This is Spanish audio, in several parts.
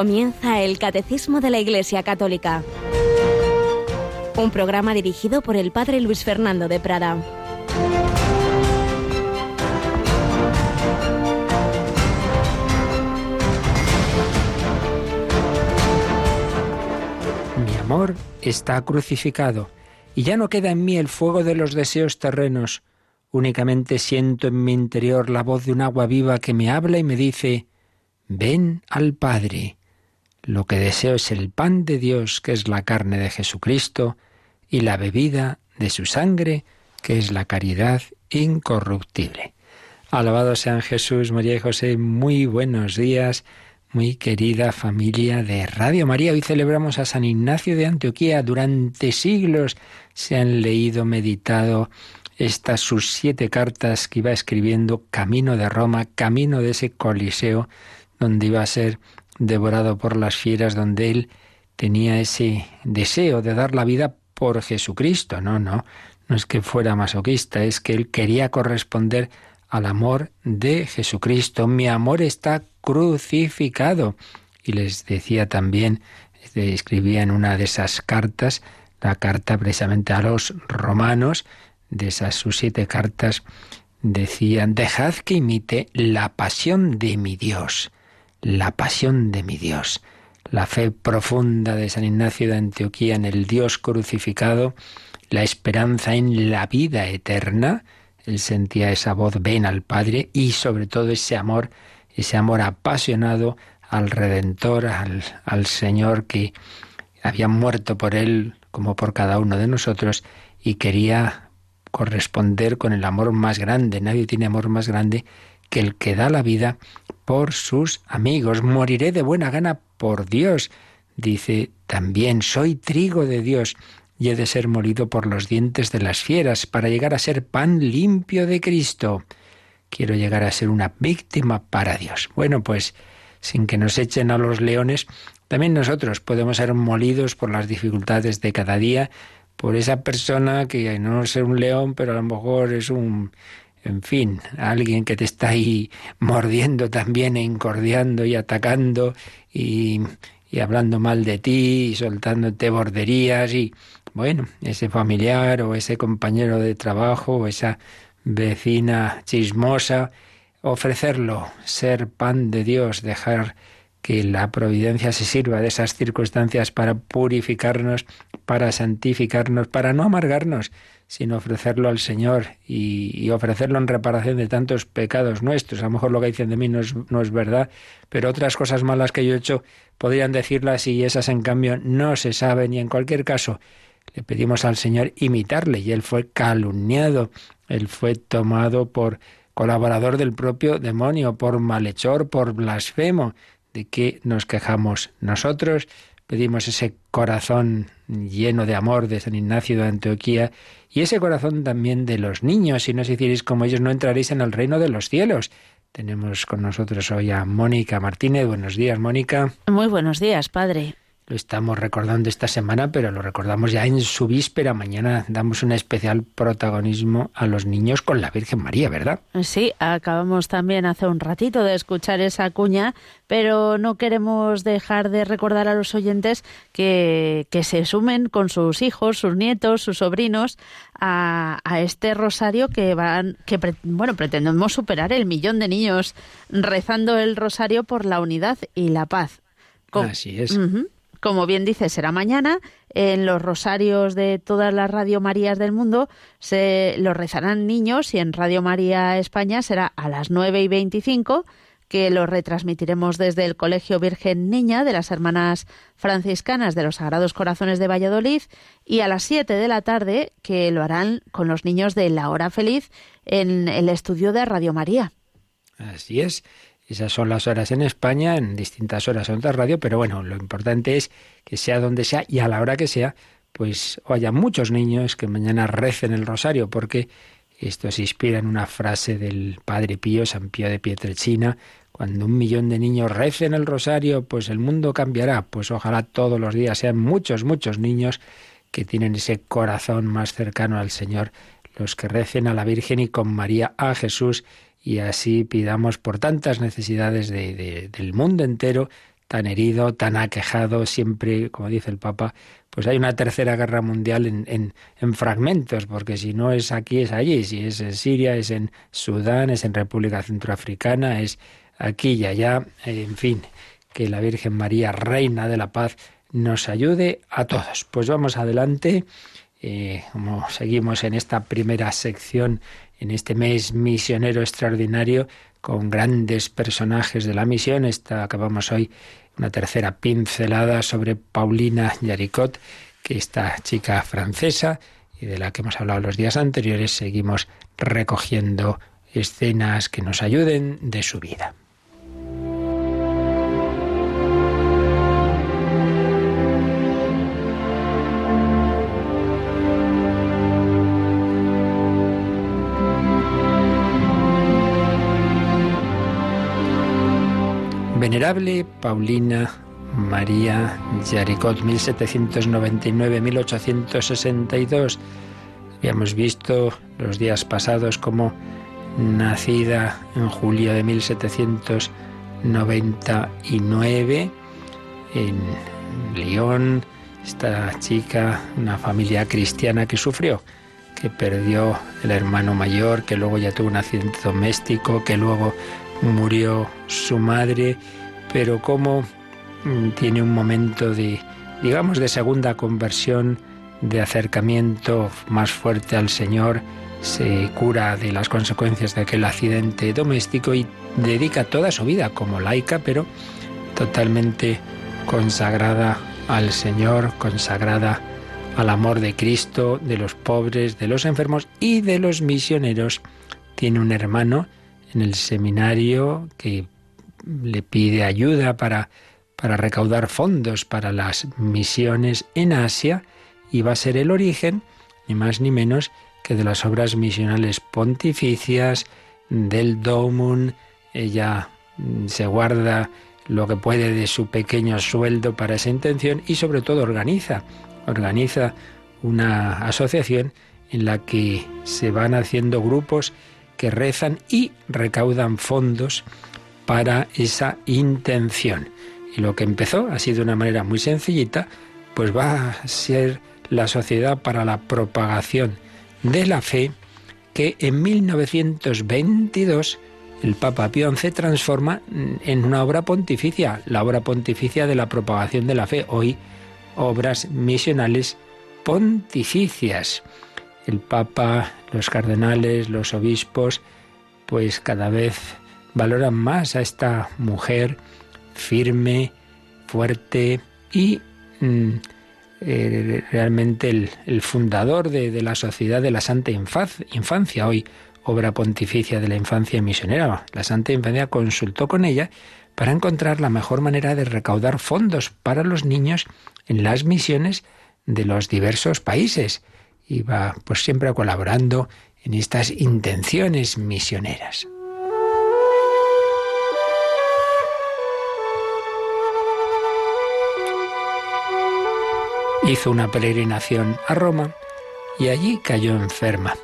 Comienza el Catecismo de la Iglesia Católica. Un programa dirigido por el Padre Luis Fernando de Prada. Mi amor está crucificado y ya no queda en mí el fuego de los deseos terrenos. Únicamente siento en mi interior la voz de un agua viva que me habla y me dice, ven al Padre. Lo que deseo es el pan de Dios, que es la carne de Jesucristo, y la bebida de su sangre, que es la caridad incorruptible. Alabado sean Jesús, María y José, muy buenos días, muy querida familia de Radio María. Hoy celebramos a San Ignacio de Antioquía. Durante siglos se han leído, meditado estas sus siete cartas que iba escribiendo camino de Roma, camino de ese coliseo donde iba a ser devorado por las fieras, donde él tenía ese deseo de dar la vida por Jesucristo. No, no, no es que fuera masoquista, es que él quería corresponder al amor de Jesucristo. Mi amor está crucificado. Y les decía también, escribía en una de esas cartas, la carta precisamente a los romanos, de esas sus siete cartas, decían, dejad que imite la pasión de mi Dios la pasión de mi Dios. La fe profunda de San Ignacio de Antioquía en el Dios crucificado, la esperanza en la vida eterna, él sentía esa voz ven al Padre y sobre todo ese amor, ese amor apasionado al Redentor, al, al Señor que había muerto por él como por cada uno de nosotros y quería corresponder con el amor más grande. Nadie tiene amor más grande que el que da la vida por sus amigos. Moriré de buena gana por Dios. Dice también, soy trigo de Dios y he de ser molido por los dientes de las fieras para llegar a ser pan limpio de Cristo. Quiero llegar a ser una víctima para Dios. Bueno, pues sin que nos echen a los leones, también nosotros podemos ser molidos por las dificultades de cada día, por esa persona que no es un león, pero a lo mejor es un en fin, alguien que te está ahí mordiendo también e incordiando y atacando y, y hablando mal de ti y soltándote borderías y bueno, ese familiar o ese compañero de trabajo o esa vecina chismosa, ofrecerlo, ser pan de Dios, dejar que la providencia se sirva de esas circunstancias para purificarnos, para santificarnos, para no amargarnos, sino ofrecerlo al Señor y, ofrecerlo en reparación de tantos pecados nuestros. A lo mejor lo que dicen de mí no es, no es verdad, pero otras cosas malas que yo he hecho podrían decirlas y esas en cambio no se saben y en cualquier caso le pedimos al Señor imitarle y él fue calumniado, él fue tomado por colaborador del propio demonio, por malhechor, por blasfemo. ¿De qué nos quejamos nosotros? Pedimos ese corazón lleno de amor de San Ignacio de Antioquía y ese corazón también de los niños. Si no os hicierais como ellos, no entraréis en el reino de los cielos. Tenemos con nosotros hoy a Mónica Martínez. Buenos días, Mónica. Muy buenos días, padre. Lo estamos recordando esta semana, pero lo recordamos ya en su víspera. Mañana damos un especial protagonismo a los niños con la Virgen María, ¿verdad? Sí, acabamos también hace un ratito de escuchar esa cuña, pero no queremos dejar de recordar a los oyentes que, que se sumen con sus hijos, sus nietos, sus sobrinos a, a este rosario que van, que bueno, pretendemos superar el millón de niños rezando el rosario por la unidad y la paz. Así es. Como bien dice, será mañana. En los rosarios de todas las Radio Marías del mundo se los rezarán niños y en Radio María España será a las 9 y 25 que lo retransmitiremos desde el Colegio Virgen Niña de las Hermanas Franciscanas de los Sagrados Corazones de Valladolid y a las 7 de la tarde que lo harán con los niños de La Hora Feliz en el estudio de Radio María. Así es. Esas son las horas en España, en distintas horas en otra radio, pero bueno, lo importante es que sea donde sea y a la hora que sea, pues haya muchos niños que mañana recen el rosario, porque esto se inspira en una frase del Padre Pío, San Pío de Pietrelcina, cuando un millón de niños recen el rosario, pues el mundo cambiará. Pues ojalá todos los días sean muchos, muchos niños que tienen ese corazón más cercano al Señor, los que recen a la Virgen y con María a Jesús y así pidamos por tantas necesidades de, del mundo entero tan herido, tan aquejado, siempre, como dice el Papa, pues hay una tercera guerra mundial en, en, fragmentos, porque si no es aquí, es allí, si es en Siria, es en Sudán, es en República Centroafricana, es aquí y allá, en fin, que la Virgen María, Reina de la Paz, nos ayude a todos. Pues vamos adelante, eh, como seguimos en esta primera sección, en este mes misionero extraordinario, con grandes personajes de la misión. Esta acabamos hoy una tercera pincelada sobre Paulina Yaricot, que esta chica francesa y de la que hemos hablado los días anteriores, seguimos recogiendo escenas que nos ayuden de su vida. Venerable Paulina María Yaricot, 1799-1862. Habíamos visto los días pasados como nacida en julio de 1799 en Lyon, esta chica, una familia cristiana que sufrió, que perdió el hermano mayor, que luego ya tuvo un accidente doméstico, que luego murió su madre, pero como mm, tiene un momento de, digamos, de segunda conversión, de acercamiento más fuerte al Señor, se cura de las consecuencias de aquel accidente doméstico y dedica toda su vida como laica, pero totalmente consagrada al Señor, consagrada al amor de Cristo, de los pobres, de los enfermos y de los misioneros. Tiene un hermano en el seminario que le pide ayuda para, para recaudar fondos para las misiones en Asia y va a ser el origen, ni más ni menos, que de las obras misionales pontificias, del Domun, ella mm, se guarda lo que puede de su pequeño sueldo para esa intención y sobre todo organiza, organiza una asociación en la que se van haciendo grupos que rezan y recaudan fondos para esa intención. Y lo que empezó así de una manera muy sencillita, pues va a ser la Sociedad para la Propagación de la Fe, que en 1922 el Papa Pío XI transforma en una obra pontificia, la obra pontificia de la propagación de la fe, hoy obras misionales pontificias el Papa, los cardenales, los obispos, pues cada vez valoran más a esta mujer firme, fuerte y mm, eh, realmente el, fundador de, la Sociedad de la Santa Infancia, hoy obra pontificia de la infancia misionera. La Santa Infancia consultó con ella para encontrar la mejor manera de recaudar fondos para los niños en las misiones de los diversos países iba pues siempre colaborando en estas intenciones misioneras. Hizo una peregrinación a Roma y allí cayó enferma.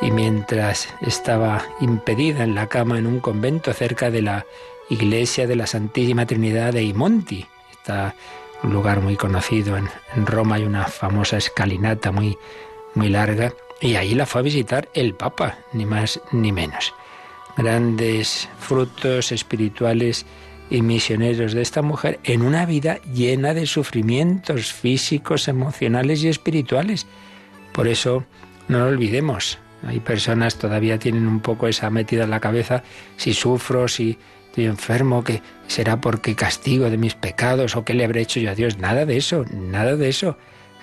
Y mientras estaba impedida en la cama en un convento cerca de la iglesia de la Santísima Trinidad de Imonti, está un lugar muy conocido en, en Roma, hay una famosa escalinata muy muy larga, y ahí la fue a visitar el Papa, ni más ni menos. Grandes frutos espirituales y misioneros de esta mujer en una vida llena de sufrimientos físicos, emocionales y espirituales. Por eso no lo olvidemos. Hay personas todavía tienen un poco esa metida en la cabeza, si sufro, si estoy enfermo, que será porque castigo de mis pecados o qué le habré hecho yo a Dios. Nada de eso, nada de eso.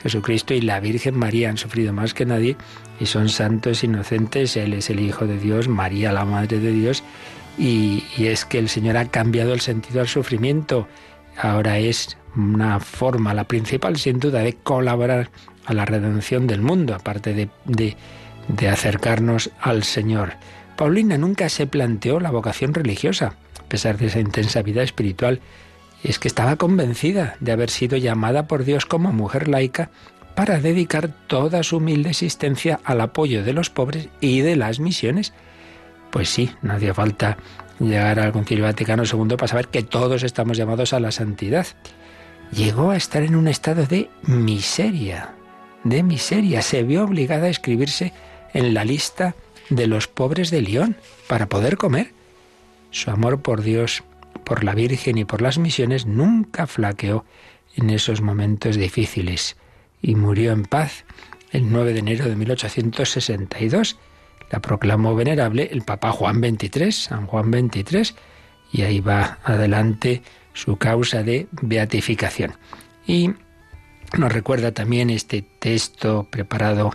Jesucristo y la Virgen María han sufrido más que nadie y son santos inocentes. Él es el Hijo de Dios, María la Madre de Dios. Y, es que el Señor ha cambiado el sentido al sufrimiento. Ahora es una forma, la principal sin duda, de colaborar a la redención del mundo, aparte de, de, de acercarnos al Señor. Paulina nunca se planteó la vocación religiosa, a pesar de esa intensa vida espiritual es que estaba convencida de haber sido llamada por Dios como mujer laica para dedicar toda su humilde existencia al apoyo de los pobres y de las misiones. Pues sí, no hacía falta llegar al Concilio Vaticano II para saber que todos estamos llamados a la santidad. Llegó a estar en un estado de miseria, de miseria. Se vio obligada a escribirse en la lista de los pobres de León para poder comer. Su amor por Dios, por la Virgen y por las misiones nunca flaqueó en esos momentos difíciles y murió en paz el 9 de enero de 1862. La proclamó venerable el Papa Juan XXIII, San Juan XXIII, y ahí va adelante su causa de beatificación. Y nos recuerda también este texto preparado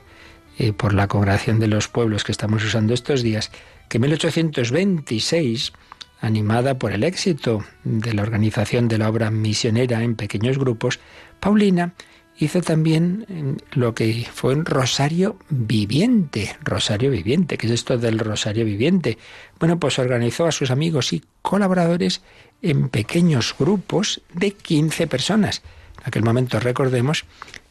eh, por la Congregación de los Pueblos que estamos usando estos días, que en 1826, animada por el éxito de la organización de la obra misionera en pequeños grupos, Paulina hizo también lo que fue un rosario viviente. Rosario viviente, ¿qué es esto del rosario viviente? Bueno, pues organizó a sus amigos y colaboradores en pequeños grupos de 15 personas. En aquel momento recordemos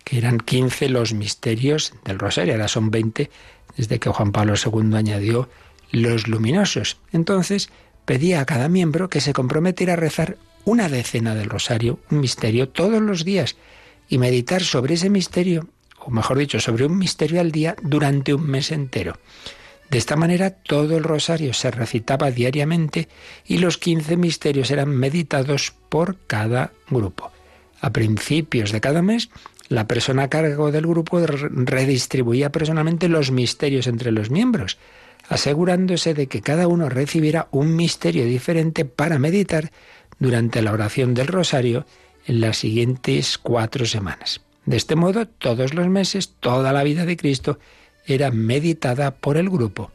que eran 15 los misterios del rosario, ahora son 20 desde que Juan Pablo II añadió los luminosos. Entonces pedía a cada miembro que se comprometiera a rezar una decena del rosario, un misterio, todos los días y meditar sobre ese misterio, o mejor dicho, sobre un misterio al día durante un mes entero. De esta manera todo el rosario se recitaba diariamente y los quince misterios eran meditados por cada grupo. A principios de cada mes, la persona a cargo del grupo redistribuía personalmente los misterios entre los miembros, asegurándose de que cada uno recibiera un misterio diferente para meditar durante la oración del rosario en las siguientes cuatro semanas. De este modo, todos los meses, toda la vida de Cristo era meditada por el grupo.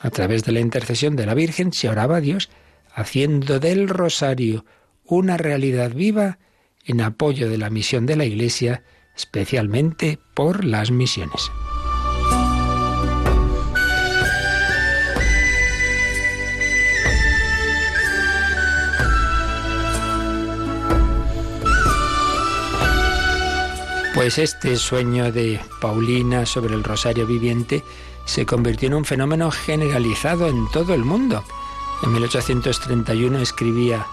A través de la intercesión de la Virgen se oraba a Dios, haciendo del rosario una realidad viva en apoyo de la misión de la Iglesia, especialmente por las misiones. Pues este sueño de Paulina sobre el rosario viviente se convirtió en un fenómeno generalizado en todo el mundo. En 1831 escribía,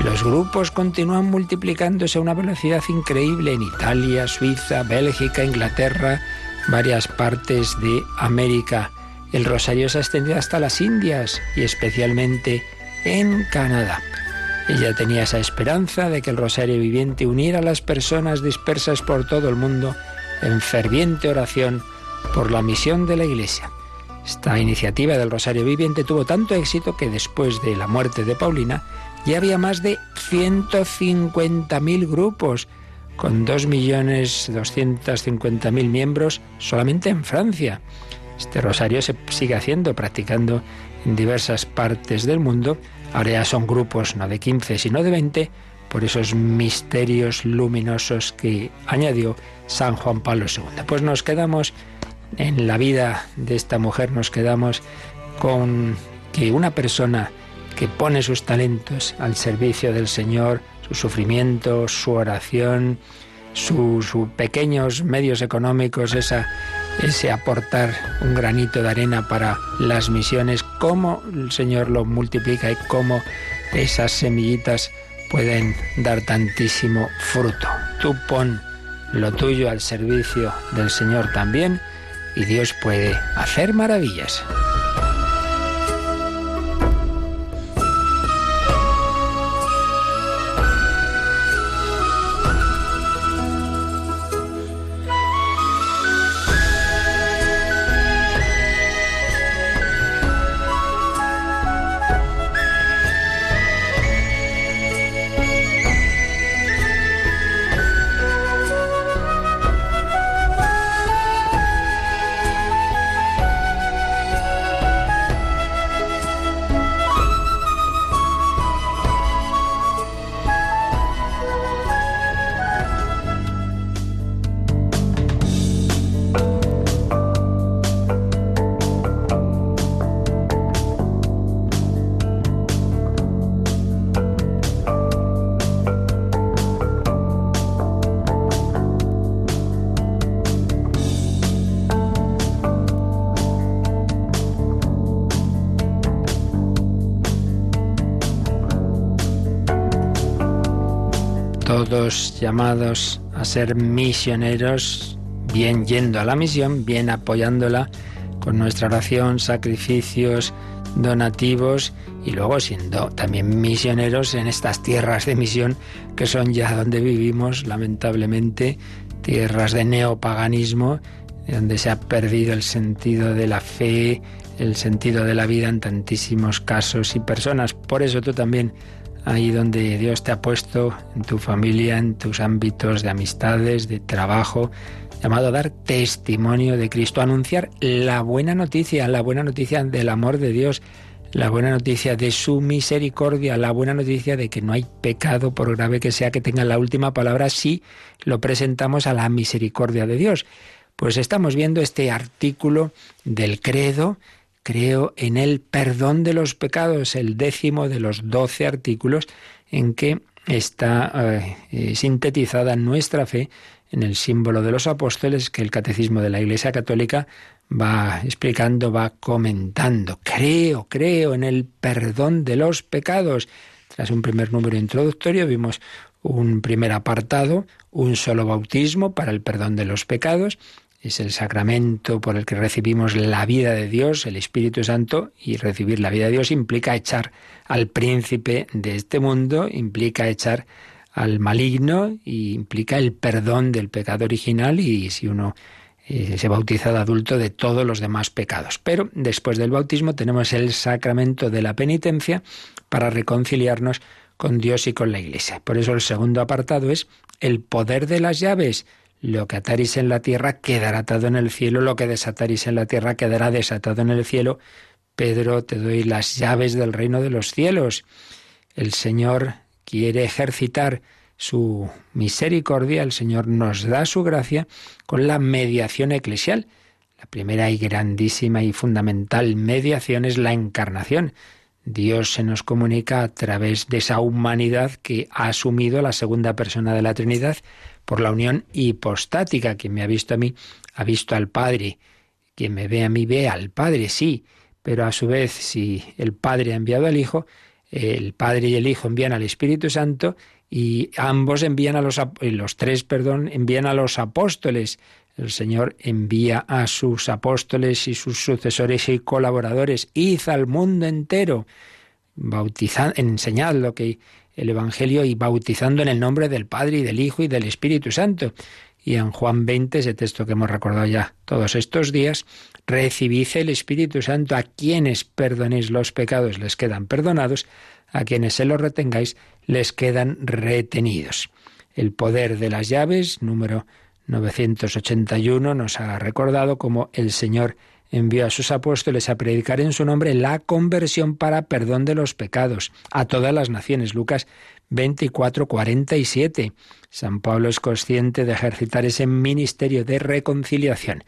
los grupos continúan multiplicándose a una velocidad increíble en Italia, Suiza, Bélgica, Inglaterra, varias partes de América. El rosario se ha extendido hasta las Indias y especialmente en Canadá. Ella tenía esa esperanza de que el Rosario Viviente uniera a las personas dispersas por todo el mundo en ferviente oración por la misión de la Iglesia. Esta iniciativa del Rosario Viviente tuvo tanto éxito que después de la muerte de Paulina ya había más de 150.000 grupos con 2.250.000 miembros solamente en Francia. Este rosario se sigue haciendo, practicando en diversas partes del mundo Ahora ya son grupos no de 15, sino de 20, por esos misterios luminosos que añadió San Juan Pablo II. Pues nos quedamos en la vida de esta mujer, nos quedamos con que una persona que pone sus talentos al servicio del Señor, su sufrimiento, su oración, sus pequeños medios económicos, esa ese aportar un granito de arena para las misiones, cómo el Señor lo multiplica y cómo esas semillitas pueden dar tantísimo fruto. Tú pon lo tuyo al servicio del Señor también y Dios puede hacer maravillas. Llamados a ser misioneros, bien yendo a la misión, bien apoyándola con nuestra oración, sacrificios, donativos y luego siendo también misioneros en estas tierras de misión que son ya donde vivimos, lamentablemente, tierras de neopaganismo, donde se ha perdido el sentido de la fe, el sentido de la vida en tantísimos casos y personas. Por eso tú también, ahí donde Dios te ha puesto, en tu familia, en tus ámbitos de amistades, de trabajo, llamado a dar testimonio de Cristo, a anunciar la buena noticia, la buena noticia del amor de Dios, la buena noticia de su misericordia, la buena noticia de que no hay pecado, por grave que sea, que tenga la última palabra si lo presentamos a la misericordia de Dios. Pues estamos viendo este artículo del credo, creo en el perdón de los pecados, el décimo de los doce artículos en que está eh, eh, sintetizada nuestra fe en el símbolo de los apóstoles que el catecismo de la Iglesia Católica va explicando, va comentando. Creo, creo en el perdón de los pecados. Tras un primer número introductorio vimos un primer apartado, un solo bautismo para el perdón de los pecados. Es el sacramento por el que recibimos la vida de Dios, el Espíritu Santo, y recibir la vida de Dios implica echar al príncipe de este mundo, implica echar al maligno y implica el perdón del pecado original y si uno eh, se bautiza de adulto de todos los demás pecados. Pero después del bautismo tenemos el sacramento de la penitencia para reconciliarnos con Dios y con la Iglesia. Por eso el segundo apartado es el poder de las llaves. Lo que ataris en la tierra quedará atado en el cielo, lo que desataris en la tierra quedará desatado en el cielo. Pedro, te doy las llaves del reino de los cielos. El Señor quiere ejercitar su misericordia, el Señor nos da su gracia con la mediación eclesial. La primera y grandísima y fundamental mediación es la encarnación. Dios se nos comunica a través de esa humanidad que ha asumido la segunda persona de la Trinidad por la unión hipostática. Quien me ha visto a mí ha visto al Padre. Quien me ve a mí ve al Padre, sí, pero a su vez si el Padre ha enviado al Hijo, el Padre y el Hijo envían al Espíritu Santo y ambos envían a los los tres, perdón, envían a los apóstoles. El Señor envía a sus apóstoles y sus sucesores y colaboradores, id al mundo entero, bautizando, enseñad lo que el Evangelio y bautizando en el nombre del Padre y del Hijo y del Espíritu Santo. Y en Juan 20, ese texto que hemos recordado ya todos estos días, recibid el Espíritu Santo a quienes perdonéis los pecados, les quedan perdonados, a quienes se los retengáis, les quedan retenidos. El poder de las llaves, número 981, nos ha recordado cómo el Señor envió a sus apóstoles a predicar en su nombre la conversión para perdón de los pecados a todas las naciones. Lucas 24, 47. San Pablo es consciente de ejercitar ese ministerio de reconciliación.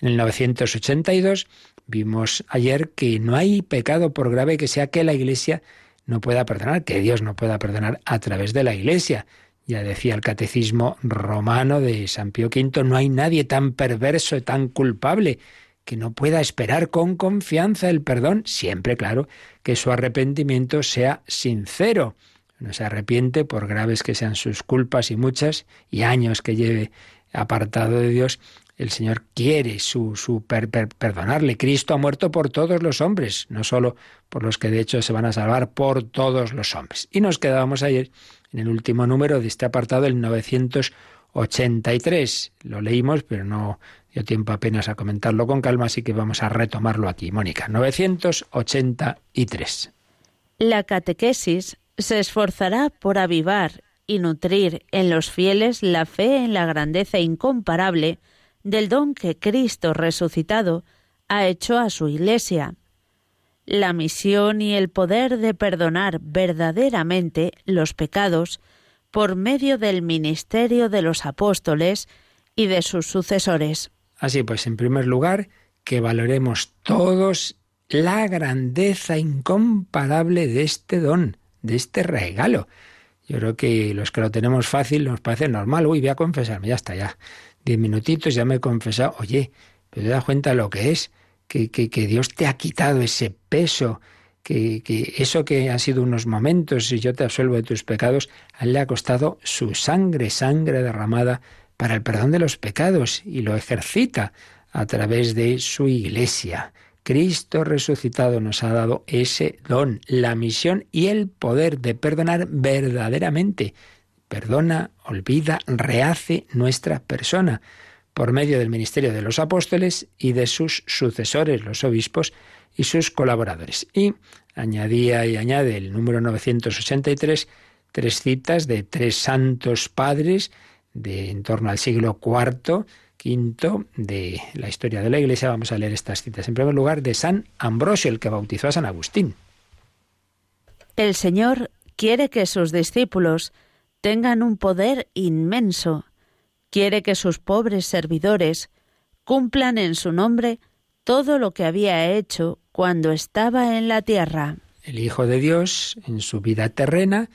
En el 982 vimos ayer que no hay pecado por grave que sea que la Iglesia no pueda perdonar, que Dios no pueda perdonar a través de la Iglesia. Ya decía el catecismo romano de San Pío V, no hay nadie tan perverso, tan culpable, que no pueda esperar con confianza el perdón, siempre claro que su arrepentimiento sea sincero. No se arrepiente por graves que sean sus culpas y muchas, y años que lleve apartado de Dios, el Señor quiere su, su perdonarle. Cristo ha muerto por todos los hombres, no solo por los que de hecho se van a salvar, por todos los hombres. Y nos quedábamos ayer en el último número de este apartado, el 983. Lo leímos, pero no dio tiempo apenas a comentarlo con calma, así que vamos a retomarlo aquí. Mónica, 983. La catequesis se esforzará por avivar y nutrir en los fieles la fe en la grandeza incomparable del don que Cristo resucitado ha hecho a su Iglesia. La misión y el poder de perdonar verdaderamente los pecados por medio del ministerio de los apóstoles y de sus sucesores. Así pues, en primer lugar, que valoremos todos la grandeza incomparable de este don, de este regalo. Yo creo que los que lo tenemos fácil nos parece normal. Uy, voy a confesarme, ya está, ya diez minutitos, ya me he confesado, oye, pero te das cuenta lo que es, que, que, que Dios te ha quitado ese peso que, que, eso que han sido unos momentos y yo te absuelvo de tus pecados, le ha costado su sangre, sangre derramada para el perdón de los pecados y lo ejercita a través de su iglesia. Cristo resucitado nos ha dado ese don, la misión y el poder de perdonar verdaderamente. Perdona, olvida, rehace nuestra persona por medio del ministerio de los apóstoles y de sus sucesores, los obispos y sus colaboradores. Y añadía y añade el número 983 tres citas de tres santos padres de en torno al siglo IV quinto de la historia de la Iglesia. Vamos a leer estas citas. En primer lugar, de San Ambrosio, el que bautizó a San Agustín. El Señor quiere que sus discípulos tengan un poder inmenso. Quiere que sus pobres servidores cumplan en su nombre todo lo que había hecho cuando estaba en la tierra. El Hijo de Dios, en su vida terrena,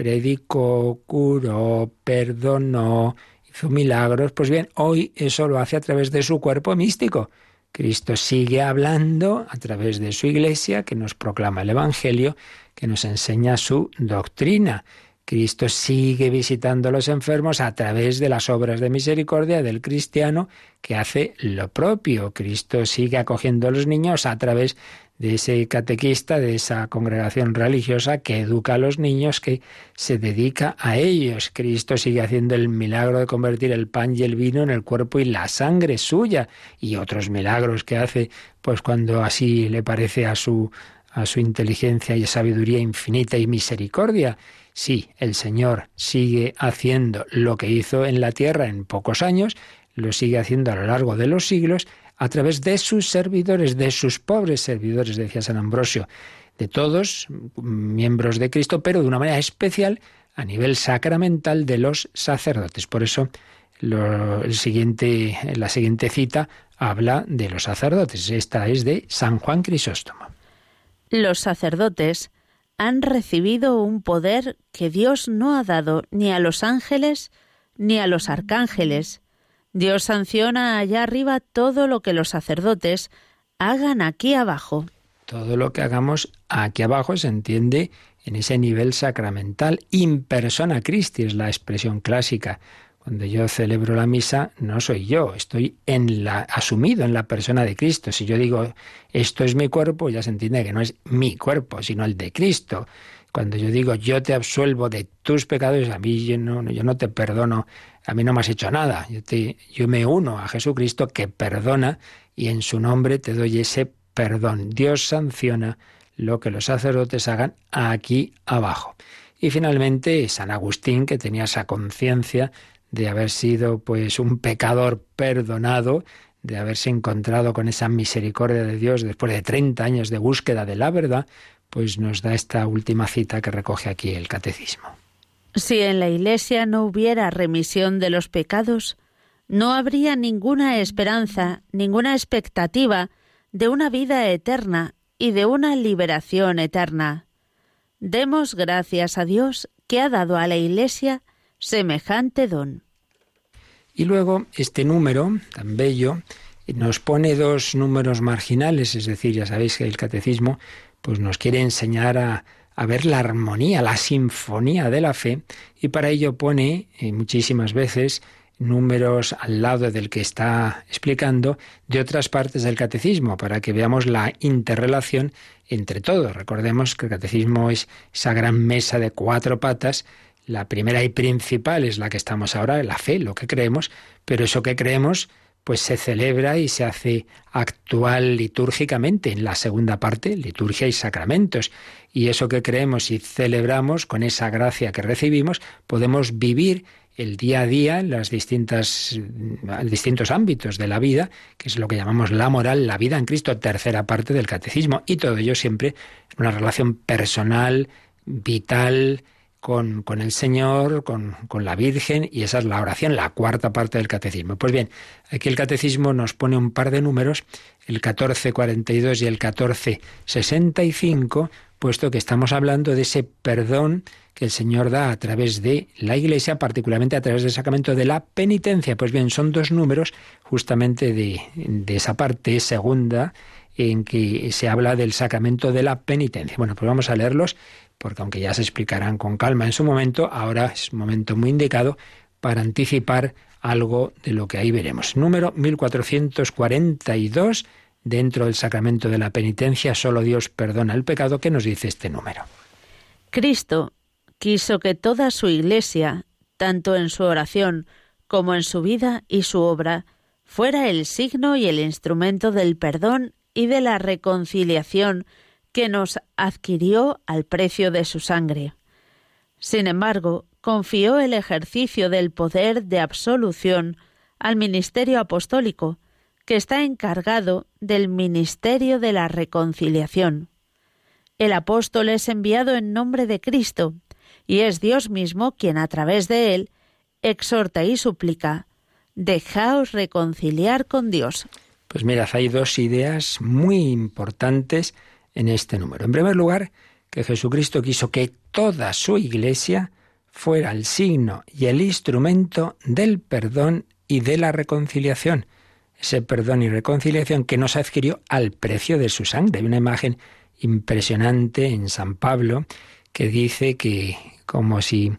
predicó, curó, perdonó, hizo milagros, pues bien, hoy eso lo hace a través de su cuerpo místico. Cristo sigue hablando a través de su iglesia, que nos proclama el Evangelio, que nos enseña su doctrina. Cristo sigue visitando a los enfermos a través de las obras de misericordia del cristiano que hace lo propio. Cristo sigue acogiendo a los niños a través de ese catequista, de esa congregación religiosa que educa a los niños, que se dedica a ellos. Cristo sigue haciendo el milagro de convertir el pan y el vino en el cuerpo y la sangre suya y otros milagros que hace pues cuando así le parece a su a su inteligencia y sabiduría infinita y misericordia. Sí, el Señor sigue haciendo lo que hizo en la tierra en pocos años, lo sigue haciendo a lo largo de los siglos a través de sus servidores, de sus pobres servidores, decía San Ambrosio, de todos, miembros de Cristo, pero de una manera especial a nivel sacramental de los sacerdotes. Por eso la siguiente cita habla de los sacerdotes. Esta es de San Juan Crisóstomo. Los sacerdotes han recibido un poder que Dios no ha dado ni a los ángeles ni a los arcángeles, Dios sanciona allá arriba todo lo que los sacerdotes hagan aquí abajo. Todo lo que hagamos aquí abajo se entiende en ese nivel sacramental. In persona Christi es la expresión clásica. Cuando yo celebro la misa, no soy yo, estoy en la, asumido en la persona de Cristo. Si yo digo esto es mi cuerpo, ya se entiende que no es mi cuerpo, sino el de Cristo. Cuando yo digo yo te absuelvo de tus pecados, a mí yo no, yo no te perdono a mí no me has hecho nada. Yo, te, yo me uno a Jesucristo que perdona y en su nombre te doy ese perdón. Dios sanciona lo que los sacerdotes hagan aquí abajo. Y finalmente San Agustín, que tenía esa conciencia de haber sido pues un pecador perdonado, de haberse encontrado con esa misericordia de Dios después de 30 años de búsqueda de la verdad, pues nos da esta última cita que recoge aquí el catecismo. Si en la Iglesia no hubiera remisión de los pecados, no habría ninguna esperanza, ninguna expectativa de una vida eterna y de una liberación eterna. Demos gracias a Dios que ha dado a la Iglesia semejante don. Y luego este número tan bello nos pone dos números marginales, es decir, ya sabéis que el catecismo pues nos quiere enseñar a, a ver la armonía, la sinfonía de la fe, y para ello pone eh, muchísimas veces números al lado del que está explicando de otras partes del catecismo, para que veamos la interrelación entre todos. Recordemos que el catecismo es esa gran mesa de cuatro patas. La primera y principal es la que estamos ahora, la fe, lo que creemos, pero eso que creemos pues se celebra y se hace actual litúrgicamente en la segunda parte, liturgia y sacramentos. Y eso que creemos y celebramos, con esa gracia que recibimos, podemos vivir el día a día en los distintos ámbitos de la vida, que es lo que llamamos la moral, la vida en Cristo, tercera parte del catecismo. Y todo ello siempre en una relación personal, vital, con, con el Señor, con, con, la Virgen, y esa es la oración, la cuarta parte del catecismo. Pues bien, aquí el catecismo nos pone un par de números, el 1442 y el 1465, puesto que estamos hablando de ese perdón que el Señor da a través de la Iglesia, particularmente a través del sacramento de la penitencia. Pues bien, son dos números justamente de, de esa parte segunda en que se habla del sacramento de la penitencia. Bueno, pues vamos a leerlos, porque aunque ya se explicarán con calma en su momento, ahora es un momento muy indicado para anticipar algo de lo que ahí veremos. Número 1442, dentro del sacramento de la penitencia, solo Dios perdona el pecado. ¿Qué nos dice este número? Cristo quiso que toda su Iglesia, tanto en su oración como en su vida y su obra, fuera el signo y el instrumento del perdón y de la reconciliación que nos adquirió al precio de su sangre. Sin embargo, confió el ejercicio del poder de absolución al ministerio apostólico, que está encargado del ministerio de la reconciliación. El apóstol es enviado en nombre de Cristo, y es Dios mismo quien a través de él exhorta y suplica, dejaos reconciliar con Dios. Pues mirad, hay dos ideas muy importantes en este número. En primer lugar, que Jesucristo quiso que toda su iglesia fuera el signo y el instrumento del perdón y de la reconciliación. Ese perdón y reconciliación que nos adquirió al precio de su sangre. Hay una imagen impresionante en San Pablo que dice que como si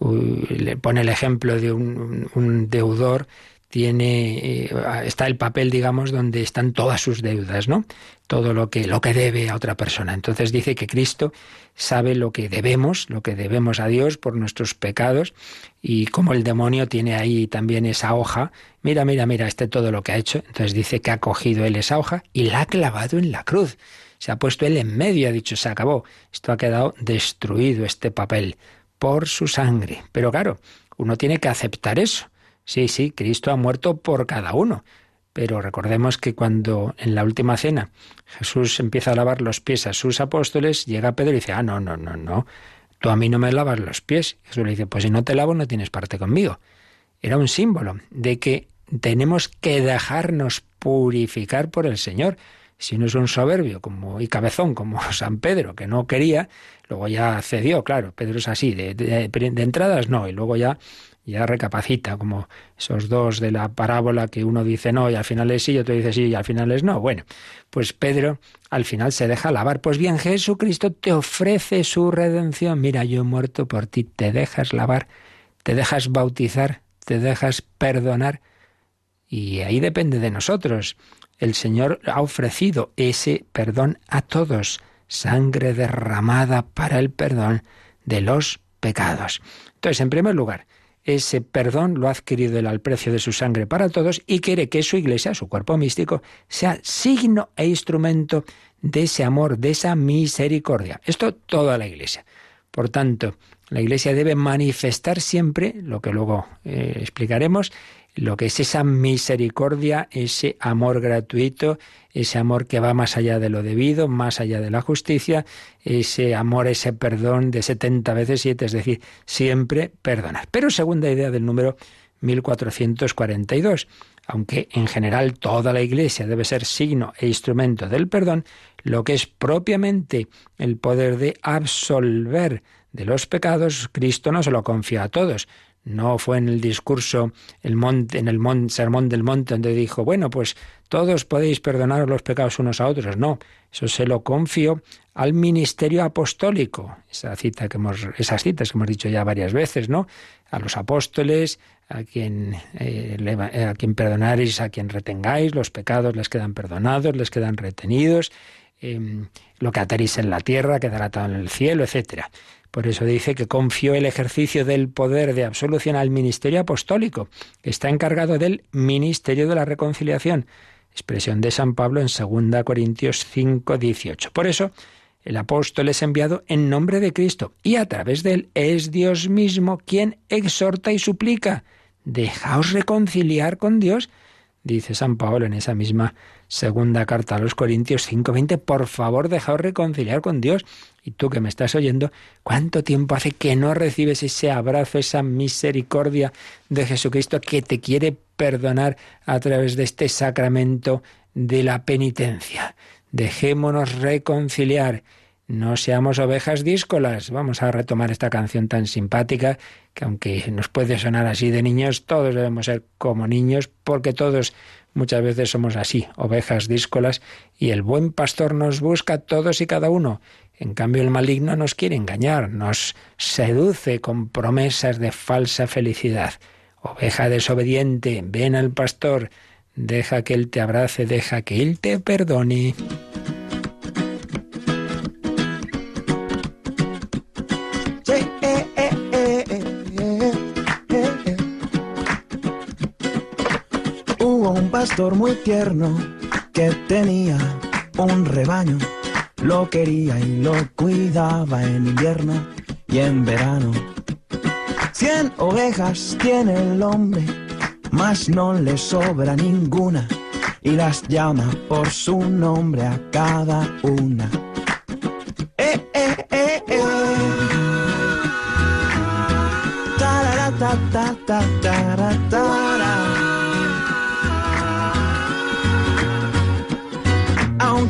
le pone el ejemplo de un deudor tiene eh, está el papel digamos donde están todas sus deudas no todo lo que lo que debe a otra persona. Entonces dice que Cristo sabe lo que debemos lo que debemos a Dios por nuestros pecados y como el demonio tiene ahí también esa hoja. Mira mira mira este todo lo que ha hecho. Entonces dice que ha cogido él esa hoja y la ha clavado en la cruz. Se ha puesto él en medio ha dicho se acabó esto ha quedado destruido este papel por su sangre. Pero claro uno tiene que aceptar eso Sí, sí, Cristo ha muerto por cada uno. Pero recordemos que cuando en la última cena Jesús empieza a lavar los pies a sus apóstoles, llega Pedro y dice, ah, no, no, no, no, tú a mí no me lavas los pies. Jesús le dice, pues si no te lavo no tienes parte conmigo. Era un símbolo de que tenemos que dejarnos purificar por el Señor. Si no es un soberbio como, y cabezón como San Pedro, que no quería, luego ya cedió, claro, Pedro es así, de, de, de entradas no, y luego ya ya recapacita, como esos dos de la parábola que uno dice no y al final es sí y otro dice sí y al final es no. Bueno, pues Pedro al final se deja lavar. Pues bien, Jesucristo te ofrece su redención. Mira, yo he muerto por ti, te dejas lavar, te dejas bautizar, te dejas perdonar. Y ahí depende de nosotros. El Señor ha ofrecido ese perdón a todos, sangre derramada para el perdón de los pecados. Entonces, en primer lugar, ese perdón lo ha adquirido él al precio de su sangre para todos y quiere que su iglesia, su cuerpo místico, sea signo e instrumento de ese amor, de esa misericordia. Esto toda la iglesia. Por tanto, la iglesia debe manifestar siempre, lo que luego eh, explicaremos, lo que es esa misericordia, ese amor gratuito, ese amor que va más allá de lo debido, más allá de la justicia, ese amor, ese perdón de 70 veces 7, es decir, siempre perdonar. Pero segunda idea del número 1442, aunque en general toda la Iglesia debe ser signo e instrumento del perdón, lo que es propiamente el poder de absolver de los pecados, Cristo no se lo confía a todos, no fue en el discurso el monte, en el sermón del monte donde dijo, bueno, pues todos podéis perdonar los pecados unos a otros. No, eso se lo confió al ministerio apostólico. Esa cita que hemos, esas citas que hemos dicho ya varias veces, ¿no? A los apóstoles, a quien, eh, a quien perdonaréis, a quien retengáis, los pecados les quedan perdonados, les quedan retenidos. Em, lo que ateréis en la tierra quedará atado en el cielo, etcétera. Por eso dice que confió el ejercicio del poder de absolución al ministerio apostólico, que está encargado del ministerio de la reconciliación, expresión de San Pablo en 2 Corintios 5, 18. Por eso, el apóstol es enviado en nombre de Cristo y a través de él es Dios mismo quien exhorta y suplica. Dejaos reconciliar con Dios, dice San Pablo en esa misma segunda carta a los Corintios 5:20, por favor dejaos reconciliar con Dios. Y tú que me estás oyendo, ¿cuánto tiempo hace que no recibes ese abrazo, esa misericordia de Jesucristo que te quiere perdonar a través de este sacramento de la penitencia? Dejémonos reconciliar. No seamos ovejas díscolas. Vamos a retomar esta canción tan simpática que aunque nos puede sonar así de niños, todos debemos ser como niños porque todos muchas veces somos así, ovejas díscolas, y el buen pastor nos busca todos y cada uno. En cambio, el maligno nos quiere engañar, nos seduce con promesas de falsa felicidad. Oveja desobediente, ven al pastor, deja que él te abrace, deja que él te perdone. Pastor muy tierno que tenía un rebaño lo quería y lo cuidaba en invierno y en verano. Cien ovejas tiene el hombre, mas no le sobra ninguna y las llama por su nombre a cada una. Eh, eh, eh, eh.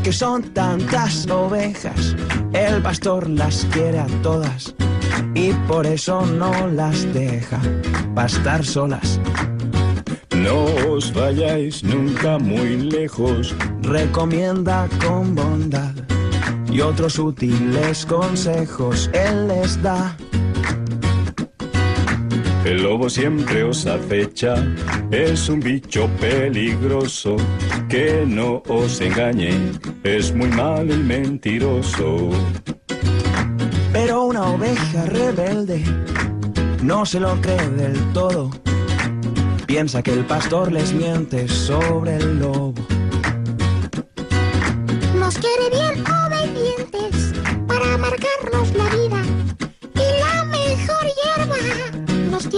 Aunque son tantas ovejas, el pastor las quiere a todas y por eso no las deja pastar solas. No os vayáis nunca muy lejos, recomienda con bondad y otros útiles consejos él les da. El lobo siempre os acecha, es un bicho peligroso, que no os engañe, es muy malo y mentiroso. Pero una oveja rebelde no se lo cree del todo, piensa que el pastor les miente sobre el lobo. Nos quiere bien obedientes para marcarnos la vida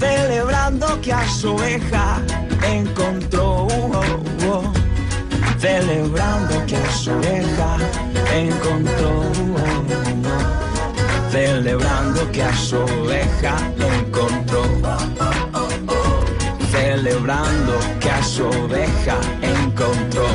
celebrando que a su oveja encontró, oh, celebrando que a su oveja encontró, oh, celebrando que a su oveja encontró, celebrando que a su oveja encontró,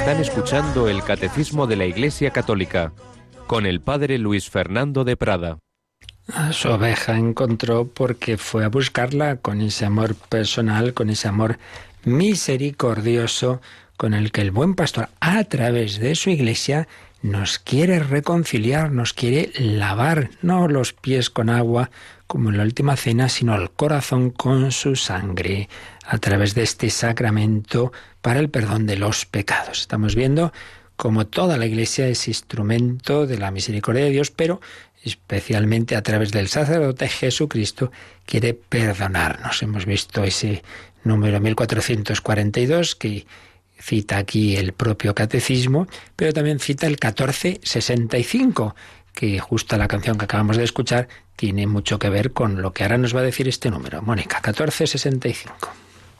Están escuchando el Catecismo de la Iglesia Católica con el Padre Luis Fernando de Prada. A su oveja encontró porque fue a buscarla con ese amor personal, con ese amor misericordioso, con el que el buen pastor, a través de su iglesia, nos quiere reconciliar, nos quiere lavar, no los pies con agua, como en la última cena, sino el corazón con su sangre, a través de este sacramento para el perdón de los pecados. Estamos viendo cómo toda la iglesia es instrumento de la misericordia de Dios, pero especialmente a través del sacerdote Jesucristo, quiere perdonarnos. Hemos visto ese número 1442 que cita aquí el propio catecismo, pero también cita el 1465, que justo la canción que acabamos de escuchar tiene mucho que ver con lo que ahora nos va a decir este número. Mónica, 1465.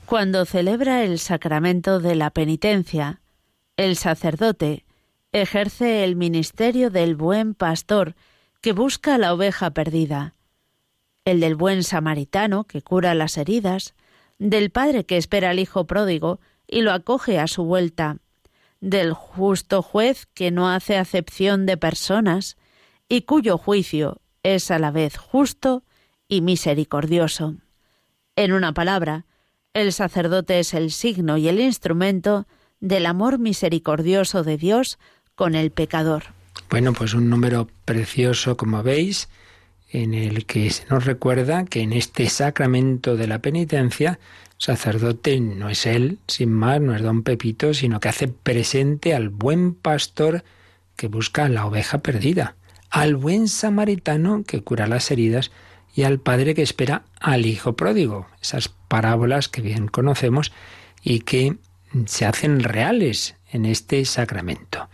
Cuando celebra el sacramento de la penitencia, el sacerdote ejerce el ministerio del buen pastor que busca la oveja perdida, el del buen samaritano que cura las heridas, del padre que espera al hijo pródigo y lo acoge a su vuelta, del justo juez que no hace acepción de personas y cuyo juicio es a la vez justo y misericordioso. En una palabra, el sacerdote es el signo y el instrumento del amor misericordioso de Dios con el pecador. Bueno, pues un número precioso, como veis, en el que se nos recuerda que en este sacramento de la penitencia, sacerdote no es él, sin más, no es don Pepito, sino que hace presente al buen pastor que busca la oveja perdida, al buen samaritano que cura las heridas y al padre que espera al hijo pródigo. Esas parábolas que bien conocemos y que se hacen reales en este sacramento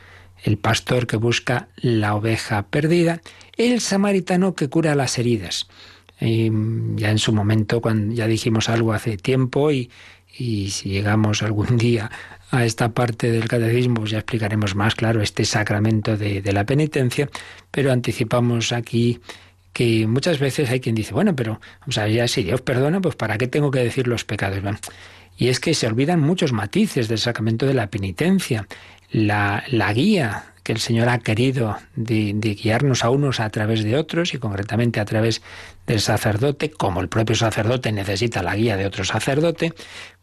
el pastor que busca la oveja perdida, el samaritano que cura las heridas. Ya en su momento, cuando ya dijimos algo hace tiempo y, y si llegamos algún día a esta parte del catecismo, pues ya explicaremos más claro este sacramento de, la penitencia, pero anticipamos aquí que muchas veces hay quien dice, bueno, pero vamos a ver, si Dios perdona, pues ¿para qué tengo que decir los pecados? Y es que se olvidan muchos matices del sacramento de la penitencia la, la guía que el Señor ha querido de, guiarnos a unos a través de otros y concretamente a través del sacerdote, como el propio sacerdote necesita la guía de otro sacerdote,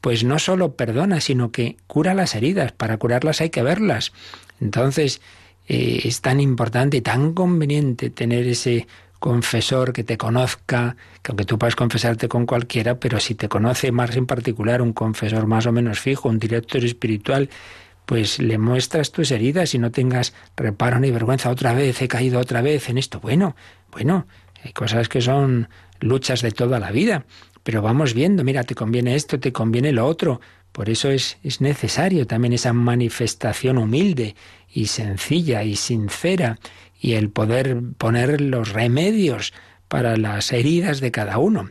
pues no solo perdona, sino que cura las heridas. Para curarlas hay que verlas. Entonces, eh, es tan importante y tan conveniente tener ese confesor que te conozca, que aunque tú puedas confesarte con cualquiera, pero si te conoce más en particular un confesor más o menos fijo, un director espiritual, pues le muestras tus heridas y no tengas reparo ni vergüenza. Otra vez, he caído otra vez en esto. Bueno, bueno, hay cosas que son luchas de toda la vida, pero vamos viendo, mira, te conviene esto, te conviene lo otro. Por eso es, es necesario también esa manifestación humilde y sencilla y sincera y el poder poner los remedios para las heridas de cada uno.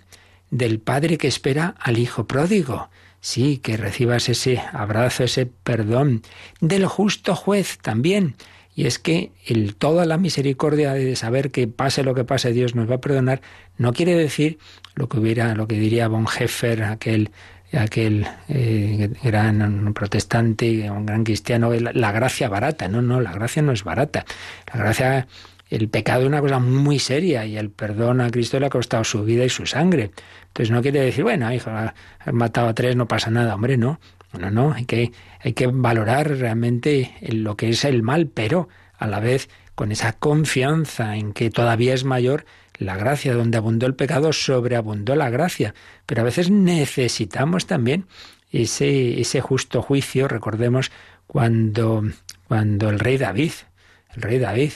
Del padre que espera al hijo pródigo Sí, que recibas ese abrazo, ese perdón del justo juez también. Y es que el, toda la misericordia de saber que pase lo que pase, Dios nos va a perdonar, no quiere decir lo que hubiera, lo que diría Bonhoeffer, aquel aquel eh, gran protestante, un gran cristiano, la, gracia barata. No, no, la gracia no es barata. La gracia, el pecado es una cosa muy seria y el perdón a Cristo le ha costado su vida y su sangre. Entonces no quiere decir, bueno, hijo, has matado a tres, no pasa nada, hombre, no. No, no, hay que, hay que valorar realmente lo que es el mal, pero a la vez con esa confianza en que todavía es mayor la gracia, donde abundó el pecado, sobreabundó la gracia. Pero a veces necesitamos también ese, ese justo juicio. Recordemos cuando, cuando el rey David, el rey David,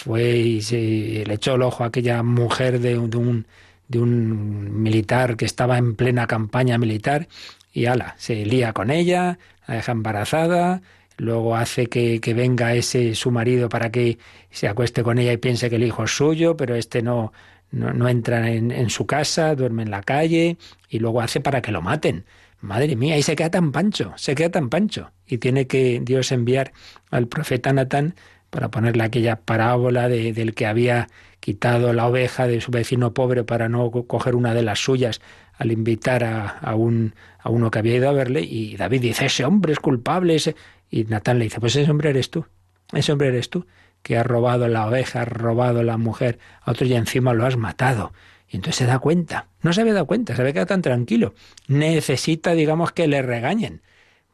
fue y se le echó el ojo a aquella mujer de, un de un militar que estaba en plena campaña militar y ala, se lía con ella, la deja embarazada, luego hace que, que, venga ese su marido para que se acueste con ella y piense que el hijo es suyo, pero este no, no, entra en, en, su casa, duerme en la calle y luego hace para que lo maten. Madre mía, y se queda tan pancho, se queda tan pancho. Y tiene que Dios enviar al profeta Natán para ponerle aquella parábola de, del que había quitado la oveja de su vecino pobre para no coger una de las suyas al invitar a, un, a uno que había ido a verle, y David dice, ese hombre es culpable, ese... y Natán le dice, pues ese hombre eres tú, ese hombre eres tú, que has robado la oveja, has robado la mujer a otro y encima lo has matado. Y entonces se da cuenta, no se había dado cuenta, se había quedado tan tranquilo. Necesita, digamos, que le regañen.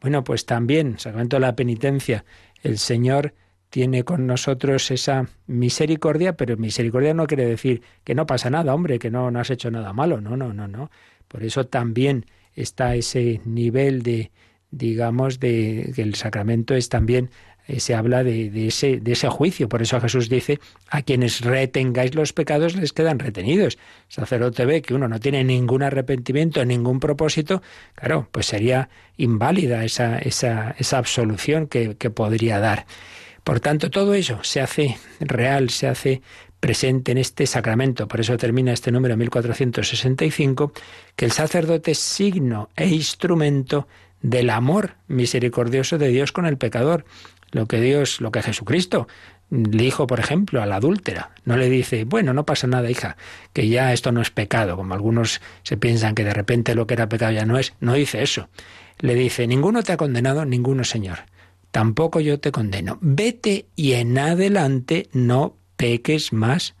Bueno, pues también, sacramento de la penitencia, el Señor tiene con nosotros esa misericordia, pero misericordia no quiere decir que no pasa nada, hombre, que no, no has hecho nada malo, no, no, no, no. Por eso también está ese nivel de, digamos, de que el sacramento es también eh, se habla de, ese, de ese juicio. Por eso Jesús dice, a quienes retengáis los pecados les quedan retenidos. Sacerdote ve que uno no tiene ningún arrepentimiento, ningún propósito, claro, pues sería inválida esa, esa, esa absolución que, que podría dar. Por tanto, todo eso se hace real, se hace presente en este sacramento. Por eso termina este número 1465, que el sacerdote es signo e instrumento del amor misericordioso de Dios con el pecador. Lo que Dios, lo que Jesucristo le dijo, por ejemplo, a la adúltera. No le dice, bueno, no pasa nada, hija, que ya esto no es pecado, como algunos se piensan que de repente lo que era pecado ya no es. No dice eso. Le dice, ninguno te ha condenado, ninguno, Señor. Tampoco yo te condeno. Vete y en adelante no peques más.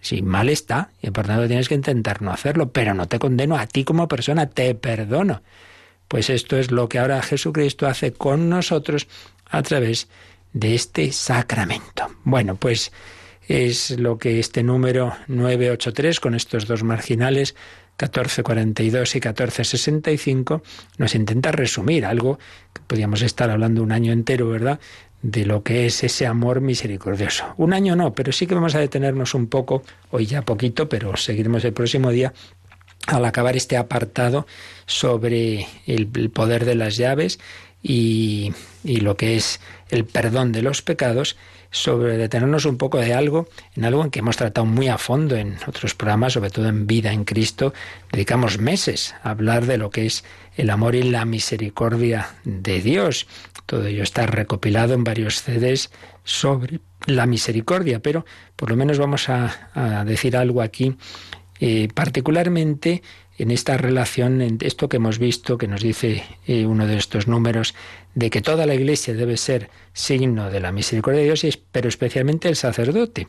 Si mal está, y por tanto tienes que intentar no hacerlo, pero no te condeno a ti como persona, te perdono. Pues esto es lo que ahora Jesucristo hace con nosotros a través de este sacramento. Bueno, pues es lo que este número 983 con estos dos marginales 1442 y 1465 nos intenta resumir algo que podríamos estar hablando un año entero, ¿verdad? de lo que es ese amor misericordioso. Un año no, pero sí que vamos a detenernos un poco, hoy ya poquito, pero seguiremos el próximo día al acabar este apartado sobre el, poder de las llaves y, y, lo que es el perdón de los pecados, sobre detenernos un poco de algo, en algo en que hemos tratado muy a fondo en otros programas, sobre todo en Vida en Cristo, dedicamos meses a hablar de lo que es el amor y la misericordia de Dios. Todo ello está recopilado en varios CDs sobre la misericordia, pero por lo menos vamos a, decir algo aquí, eh, particularmente en esta relación, en esto que hemos visto, que nos dice eh, uno de estos números, de que toda la Iglesia debe ser signo de la misericordia de Dios, pero especialmente el sacerdote.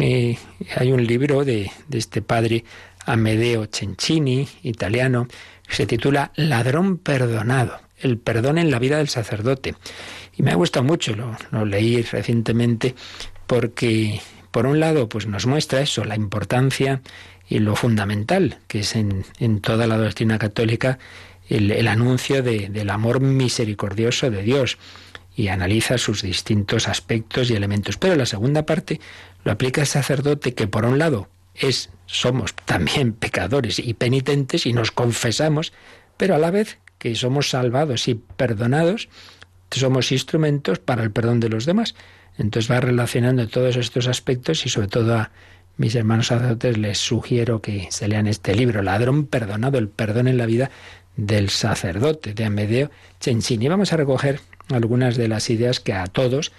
Eh, hay un libro de, de este padre Amedeo Cencini, italiano, que se titula Ladrón perdonado, el perdón en la vida del sacerdote. Y me ha gustado mucho, lo, lo leí recientemente, porque por un lado pues nos muestra eso, la importancia y lo fundamental que es en, en toda la doctrina católica el, el anuncio de, del amor misericordioso de Dios y analiza sus distintos aspectos y elementos. Pero la segunda parte lo aplica el sacerdote que por un lado es somos también pecadores y penitentes y nos confesamos, pero a la vez que somos salvados y perdonados, somos instrumentos para el perdón de los demás. Entonces va relacionando todos estos aspectos y sobre todo a mis hermanos sacerdotes les sugiero que se lean este libro, Ladrón perdonado, el perdón en la vida del sacerdote, de Amedeo Cencini. Vamos a recoger algunas de las ideas que a todos,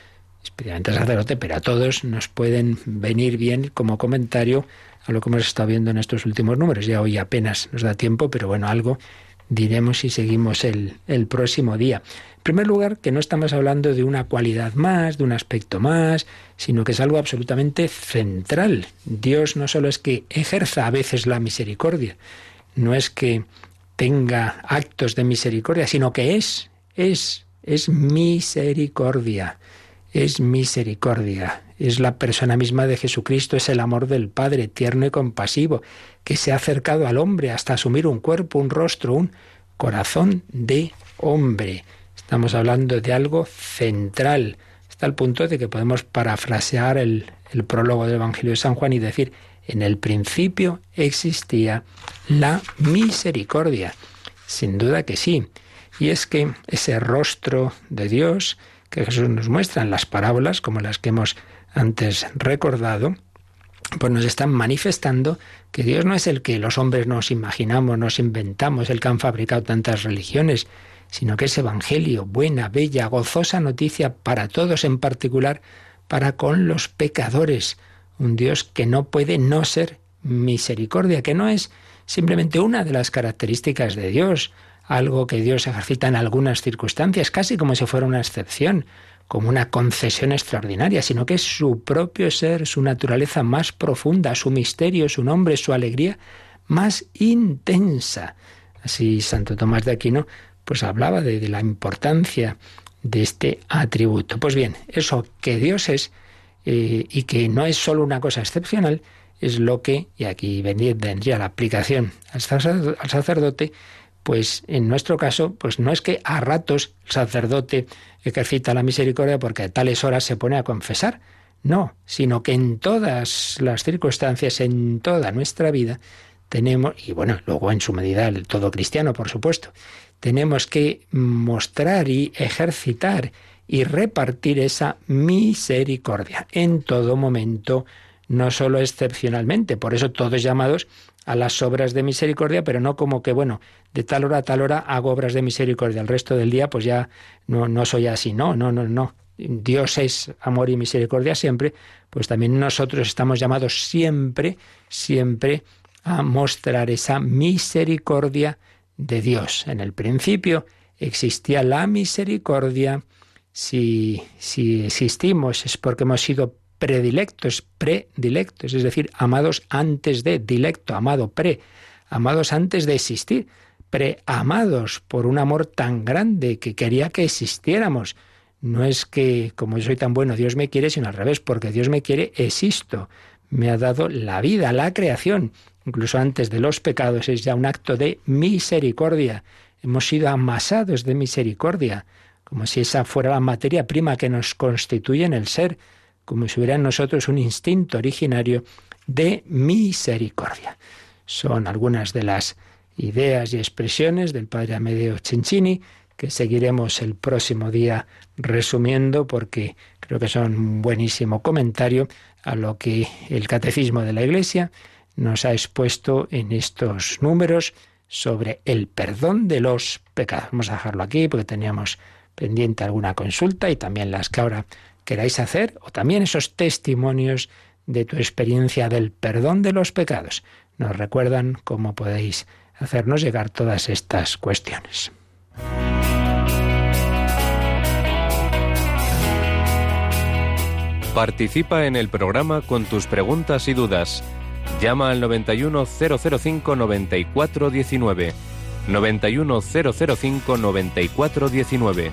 especialmente al sacerdote, pero a todos nos pueden venir bien como comentario a lo que hemos estado viendo en estos últimos números. Ya hoy apenas nos da tiempo, pero bueno, algo diremos si seguimos el, el próximo día. Primer lugar, que no estamos hablando de una cualidad más, de un aspecto más, sino que es algo absolutamente central. Dios no solo es que ejerza a veces la misericordia, no es que tenga actos de misericordia, sino que es, es, es misericordia, es misericordia, es la persona misma de Jesucristo, es el amor del Padre, tierno y compasivo, que se ha acercado al hombre hasta asumir un cuerpo, un rostro, un corazón de hombre. Estamos hablando de algo central, hasta el punto de que podemos parafrasear el, el prólogo del Evangelio de San Juan y decir, en el principio existía la misericordia. Sin duda que sí. Y es que ese rostro de Dios que Jesús nos muestra en las parábolas, como las que hemos antes recordado, pues nos están manifestando que Dios no es el que los hombres nos imaginamos, nos inventamos, el que han fabricado tantas religiones, sino que es Evangelio, buena, bella, gozosa noticia para todos, en particular para con los pecadores. Un Dios que no puede no ser misericordia, que no es simplemente una de las características de Dios, algo que Dios ejercita en algunas circunstancias, casi como si fuera una excepción, como una concesión extraordinaria, sino que es su propio ser, su naturaleza más profunda, su misterio, su nombre, su alegría más intensa. Así Santo Tomás de Aquino pues hablaba de, la importancia de este atributo. Pues bien, eso que Dios es eh, y que no es solo una cosa excepcional, es lo que, y aquí vendría la aplicación al sacerdote, pues en nuestro caso, pues no es que a ratos el sacerdote ejercita la misericordia porque a tales horas se pone a confesar, no, sino que en todas las circunstancias, en toda nuestra vida, tenemos, y bueno, luego en su medida el todo cristiano, por supuesto, tenemos que mostrar y ejercitar y repartir esa misericordia en todo momento, no solo excepcionalmente. Por eso todos llamados a las obras de misericordia, pero no como que, bueno, de tal hora a tal hora hago obras de misericordia, el resto del día pues ya no, no soy así, no, no, no, no. Dios es amor y misericordia siempre, pues también nosotros estamos llamados siempre, siempre a mostrar esa misericordia de Dios. En el principio existía la misericordia. Si, si existimos es porque hemos sido predilectos, predilectos, es decir, amados antes de, dilecto, amado, pre, amados antes de existir, preamados por un amor tan grande que quería que existiéramos. No es que, como yo soy tan bueno, Dios me quiere, sino al revés, porque Dios me quiere, existo. Me ha dado la vida, la creación, incluso antes de los pecados, es ya un acto de misericordia. Hemos sido amasados de misericordia, como si esa fuera la materia prima que nos constituye en el ser, como si hubiera en nosotros un instinto originario de misericordia. Son algunas de las ideas y expresiones del padre Amedeo Cencini que seguiremos el próximo día resumiendo porque creo que son un buenísimo comentario a lo que el catecismo de la Iglesia nos ha expuesto en estos números sobre el perdón de los pecados. Vamos a dejarlo aquí porque teníamos pendiente alguna consulta y también las que ahora queráis hacer, o también esos testimonios de tu experiencia del perdón de los pecados. Nos recuerdan cómo podéis hacernos llegar todas estas cuestiones. Participa en el programa con tus preguntas y dudas Llama al 91005 9419. 91005 9419.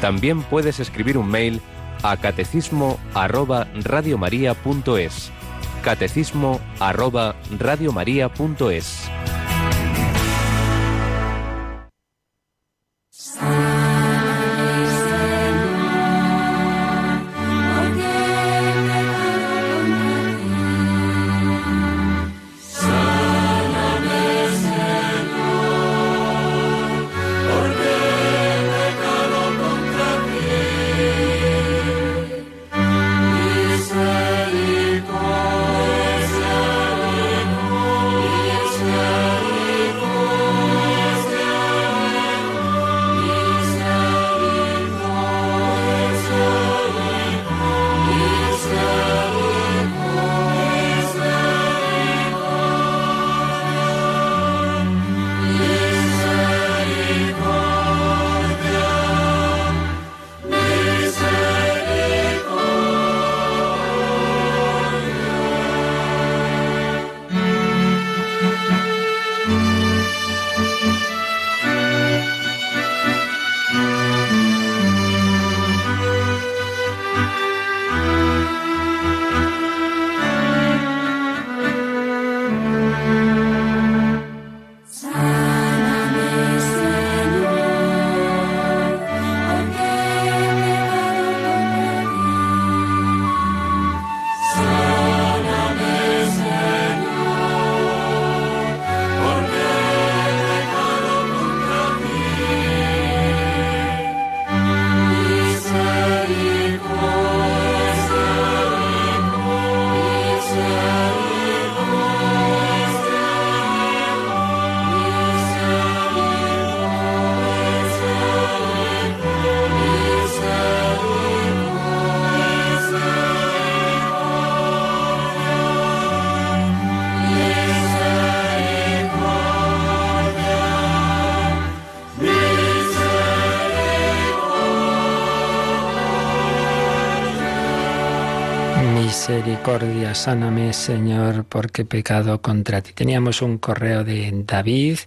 También puedes escribir un mail a catecismo arroba radiomaria.es. Catecismo arroba radiomaria.es. misericordia, sáname, Señor, porque pecado contra ti. Teníamos un correo de David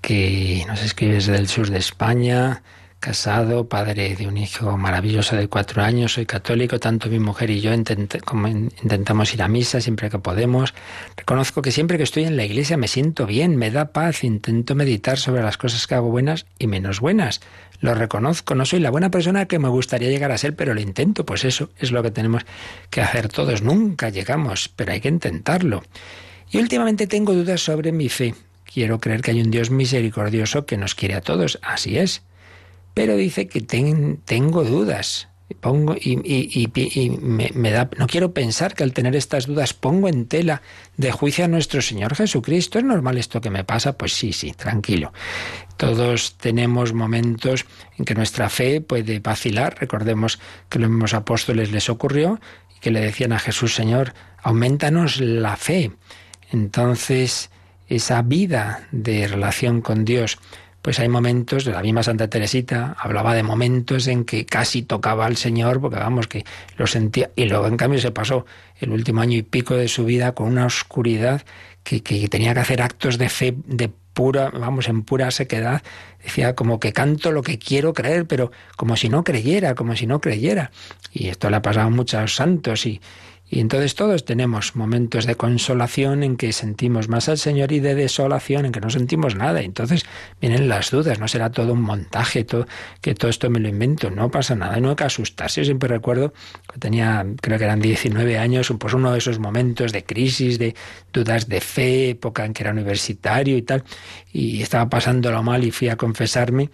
que nos escribe desde el sur de España, casado, padre de un hijo maravilloso de cuatro años, soy católico, tanto mi mujer y yo intentamos ir a misa siempre que podemos. Reconozco que siempre que estoy en la iglesia me siento bien, me da paz, intento meditar sobre las cosas que hago buenas y menos buenas. Lo reconozco, no soy la buena persona que me gustaría llegar a ser, pero lo intento, pues eso es lo que tenemos que hacer todos. Nunca llegamos, pero hay que intentarlo. Y últimamente tengo dudas sobre mi fe. Quiero creer que hay un Dios misericordioso que nos quiere a todos, así es pero dice que tengo dudas. Pongo y, y, me, da, no quiero pensar que al tener estas dudas pongo en tela de juicio a nuestro Señor Jesucristo. ¿Es normal esto que me pasa? Pues sí, sí, tranquilo. Todos tenemos momentos en que nuestra fe puede vacilar. Recordemos que los mismos apóstoles les ocurrió y que le decían a Jesús, Señor, aumentanos la fe. Entonces, esa vida de relación con Dios pues hay momentos, la misma Santa Teresita hablaba de momentos en que casi tocaba al Señor, porque vamos, que lo sentía, y luego en cambio se pasó el último año y pico de su vida con una oscuridad que, que tenía que hacer actos de fe, de pura, vamos, en pura sequedad. Decía como que canto lo que quiero creer, pero como si no creyera, como si no creyera. Y esto le ha pasado a muchos santos y, y entonces todos tenemos momentos de consolación en que sentimos más al Señor y de desolación en que no sentimos nada. Entonces vienen las dudas, no será todo un montaje, todo, que todo esto me lo invento, no pasa nada, no hay que asustarse. Yo siempre recuerdo que tenía, creo que eran 19 años, pues uno de esos momentos de crisis, de dudas de fe, época en que era universitario y tal, y estaba pasándolo mal y fui a confesarme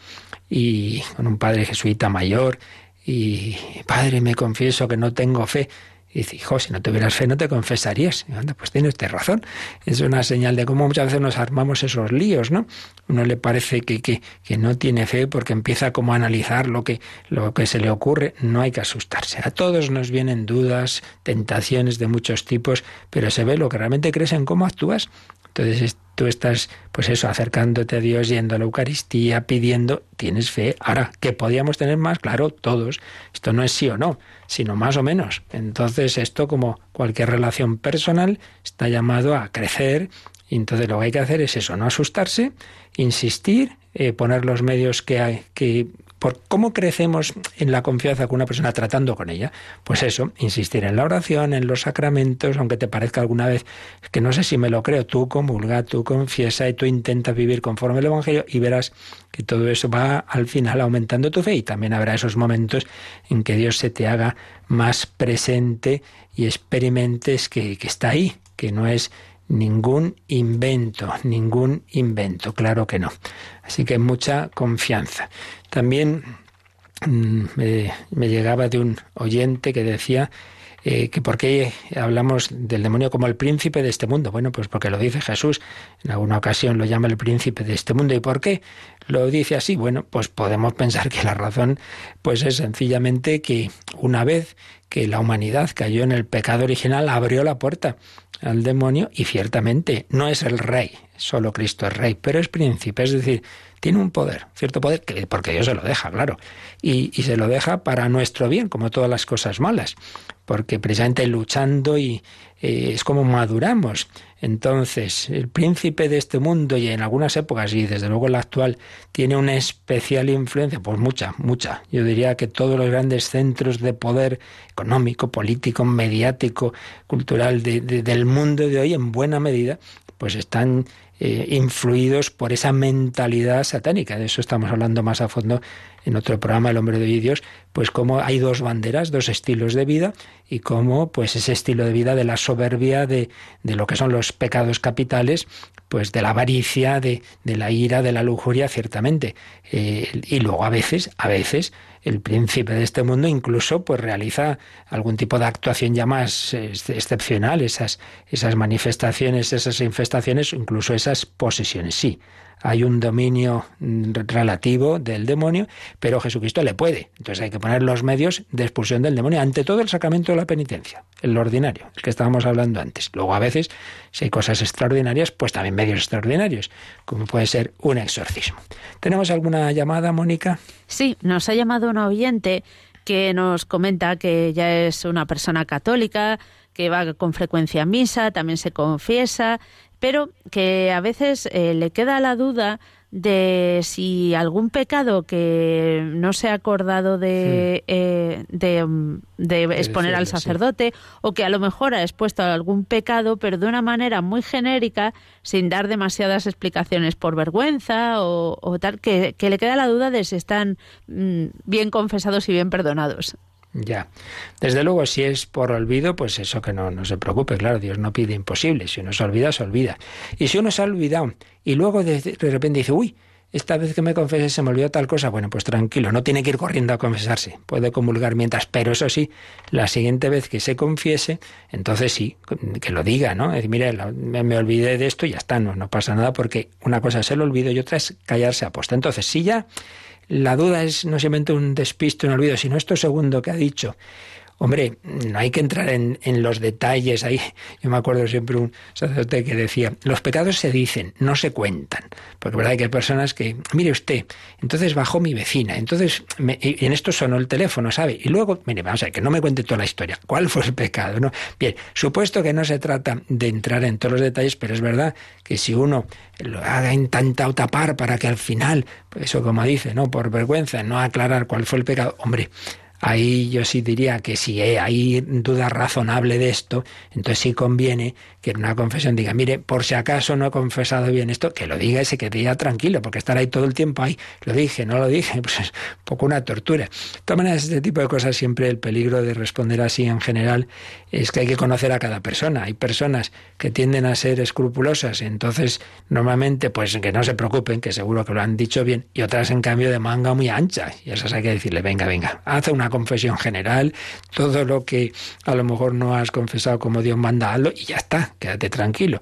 y con un padre jesuita mayor y padre me confieso que no tengo fe y dice, hijo, si no tuvieras fe no te confesarías. Pues tiene usted razón. Es una señal de cómo muchas veces nos armamos esos líos, ¿no? Uno le parece que, que, que, no tiene fe porque empieza como a analizar lo que, lo que se le ocurre. No hay que asustarse. A todos nos vienen dudas, tentaciones de muchos tipos, pero se ve lo que realmente crees en cómo actúas. Entonces tú estás, pues eso, acercándote a Dios, yendo a la Eucaristía, pidiendo, tienes fe. Ahora, que podíamos tener más, claro, todos. Esto no es sí o no, sino más o menos. Entonces esto, como cualquier relación personal, está llamado a crecer. Y entonces lo que hay que hacer es eso, no asustarse, insistir, eh, poner los medios que, hay, que cómo crecemos en la confianza con una persona tratando con ella. Pues eso, insistir en la oración, en los sacramentos, aunque te parezca alguna vez que no sé si me lo creo, tú comulga, tú confiesa y tú intentas vivir conforme el Evangelio y verás que todo eso va al final aumentando tu fe y también habrá esos momentos en que Dios se te haga más presente y experimentes que está ahí, que no es ningún invento, ningún invento, claro que no. Así que mucha confianza. También mm, me, llegaba de un oyente que decía eh, que por qué hablamos del demonio como el príncipe de este mundo. Bueno, pues porque lo dice Jesús, en alguna ocasión lo llama el príncipe de este mundo. ¿Y por qué lo dice así? Bueno, pues podemos pensar que la razón pues es sencillamente que una vez que la humanidad cayó en el pecado original, abrió la puerta al demonio y ciertamente no es el rey, solo Cristo es rey, pero es príncipe, es decir, tiene un poder, cierto poder, que, porque Dios se lo deja, claro, y, se lo deja para nuestro bien, como todas las cosas malas, porque precisamente luchando y eh, es como maduramos. Entonces, el príncipe de este mundo y en algunas épocas, y desde luego la actual, tiene una especial influencia, pues mucha, mucha. Yo diría que todos los grandes centros de poder económico, político, mediático, cultural del mundo de hoy, en buena medida, pues están eh, influidos por esa mentalidad satánica. De eso estamos hablando más a fondo en otro programa, El hombre de Dios, pues cómo hay dos banderas, dos estilos de vida y cómo pues ese estilo de vida de la soberbia, de, de lo que son los pecados capitales, pues de la avaricia, de, de la ira, de la lujuria, ciertamente. Eh, y luego a veces, a veces, el príncipe de este mundo incluso pues realiza algún tipo de actuación ya más excepcional, esas, esas manifestaciones, esas infestaciones, incluso esas posesiones. Sí, hay un dominio mm, relativo del demonio, pero Jesucristo le puede. Entonces hay que poner los medios de expulsión del demonio, ante todo el sacramento de la penitencia, el ordinario, el que estábamos hablando antes. Luego a veces, si hay cosas extraordinarias, pues también medios extraordinarios, como puede ser un exorcismo. ¿Tenemos alguna llamada, Mónica? Sí, nos ha llamado un oyente que nos comenta que ya es una persona católica, que va con frecuencia a misa, también se confiesa, pero que a veces eh, le queda la duda de si algún pecado que no se ha acordado de, eh, de, de exponer al sí. sacerdote o que a lo mejor ha expuesto algún pecado pero de una manera muy genérica sin dar demasiadas explicaciones por vergüenza o, o tal que, que le queda la duda de si están mm, bien confesados y bien perdonados. Ya. Desde luego, si es por olvido, pues eso que no, no se preocupe, claro, Dios no pide imposible. Si uno se olvida, se olvida. Y si uno se ha olvidado y luego de, repente dice, uy, esta vez que me confesé se me olvidó tal cosa, bueno, pues tranquilo, no tiene que ir corriendo a confesarse, puede comulgar mientras, pero eso sí, la siguiente vez que se confiese, entonces sí, que lo diga, ¿no? Es decir, mire, me, me olvidé de esto y ya está, no, no pasa nada porque una cosa es el olvido y otra es callarse a posta. Entonces, si ya la duda es no simplemente un despiste, un olvido, sino esto segundo que ha dicho. Hombre, no hay que entrar en, los detalles ahí. Yo me acuerdo siempre un sacerdote que decía, los pecados se dicen, no se cuentan. Porque verdad que hay personas que, mire usted, entonces bajó mi vecina, entonces, me- en esto sonó el teléfono, ¿sabe? Y luego, mire, vamos a ver, que no me cuente toda la historia. ¿Cuál fue el pecado? ¿no? Bien, supuesto que no se trata de entrar en todos los detalles, pero es verdad que si uno lo haga intentado tapar para que al final, pues eso como dice, ¿no? Por vergüenza, no aclarar cuál fue el pecado, hombre, Ahí yo sí diría que si hay duda razonable de esto, entonces sí conviene que en una confesión diga, mire, por si acaso no he confesado bien esto, que lo diga y se quede tranquilo, porque estar ahí todo el tiempo ahí, lo dije, no lo dije, pues es un poco una tortura. De todas maneras, este tipo de cosas siempre el peligro de responder así en general es que hay que conocer a cada persona. Hay personas que tienden a ser escrupulosas, entonces normalmente pues que no se preocupen, que seguro que lo han dicho bien, y otras en cambio de manga muy ancha, y esas hay que decirle, venga, venga, haz una confesión general, todo lo que a lo mejor no has confesado como Dios manda, hazlo y ya está, quédate tranquilo.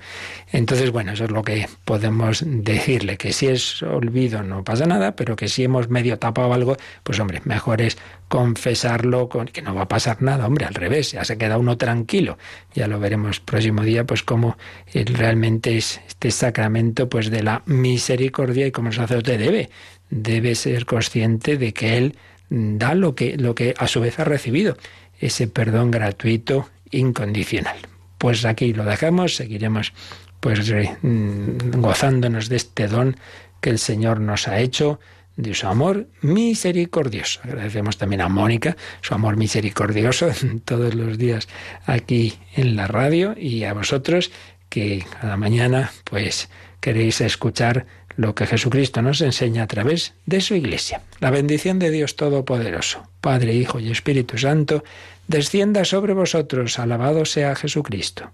Entonces, bueno, eso es lo que podemos decirle, que si es olvido no pasa nada, pero que si hemos medio tapado algo, pues hombre, mejor es confesarlo, con, que no va a pasar nada, hombre, al revés, ya se queda uno tranquilo. Ya lo veremos próximo día, pues cómo eh, realmente es este sacramento pues de la misericordia y como el sacerdote debe, debe ser consciente de que él da lo que, lo que a su vez ha recibido, ese perdón gratuito, incondicional. Pues aquí lo dejamos, seguiremos pues mm, gozándonos de este don que el Señor nos ha hecho, de su amor misericordioso. Agradecemos también a Mónica su amor misericordioso todos los días aquí en la radio y a vosotros que cada mañana pues queréis escuchar lo que Jesucristo nos enseña a través de su iglesia. La bendición de Dios Todopoderoso, Padre, Hijo y Espíritu Santo, descienda sobre vosotros. Alabado sea Jesucristo.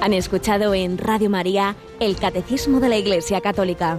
Han escuchado en Radio María el Catecismo de la Iglesia Católica.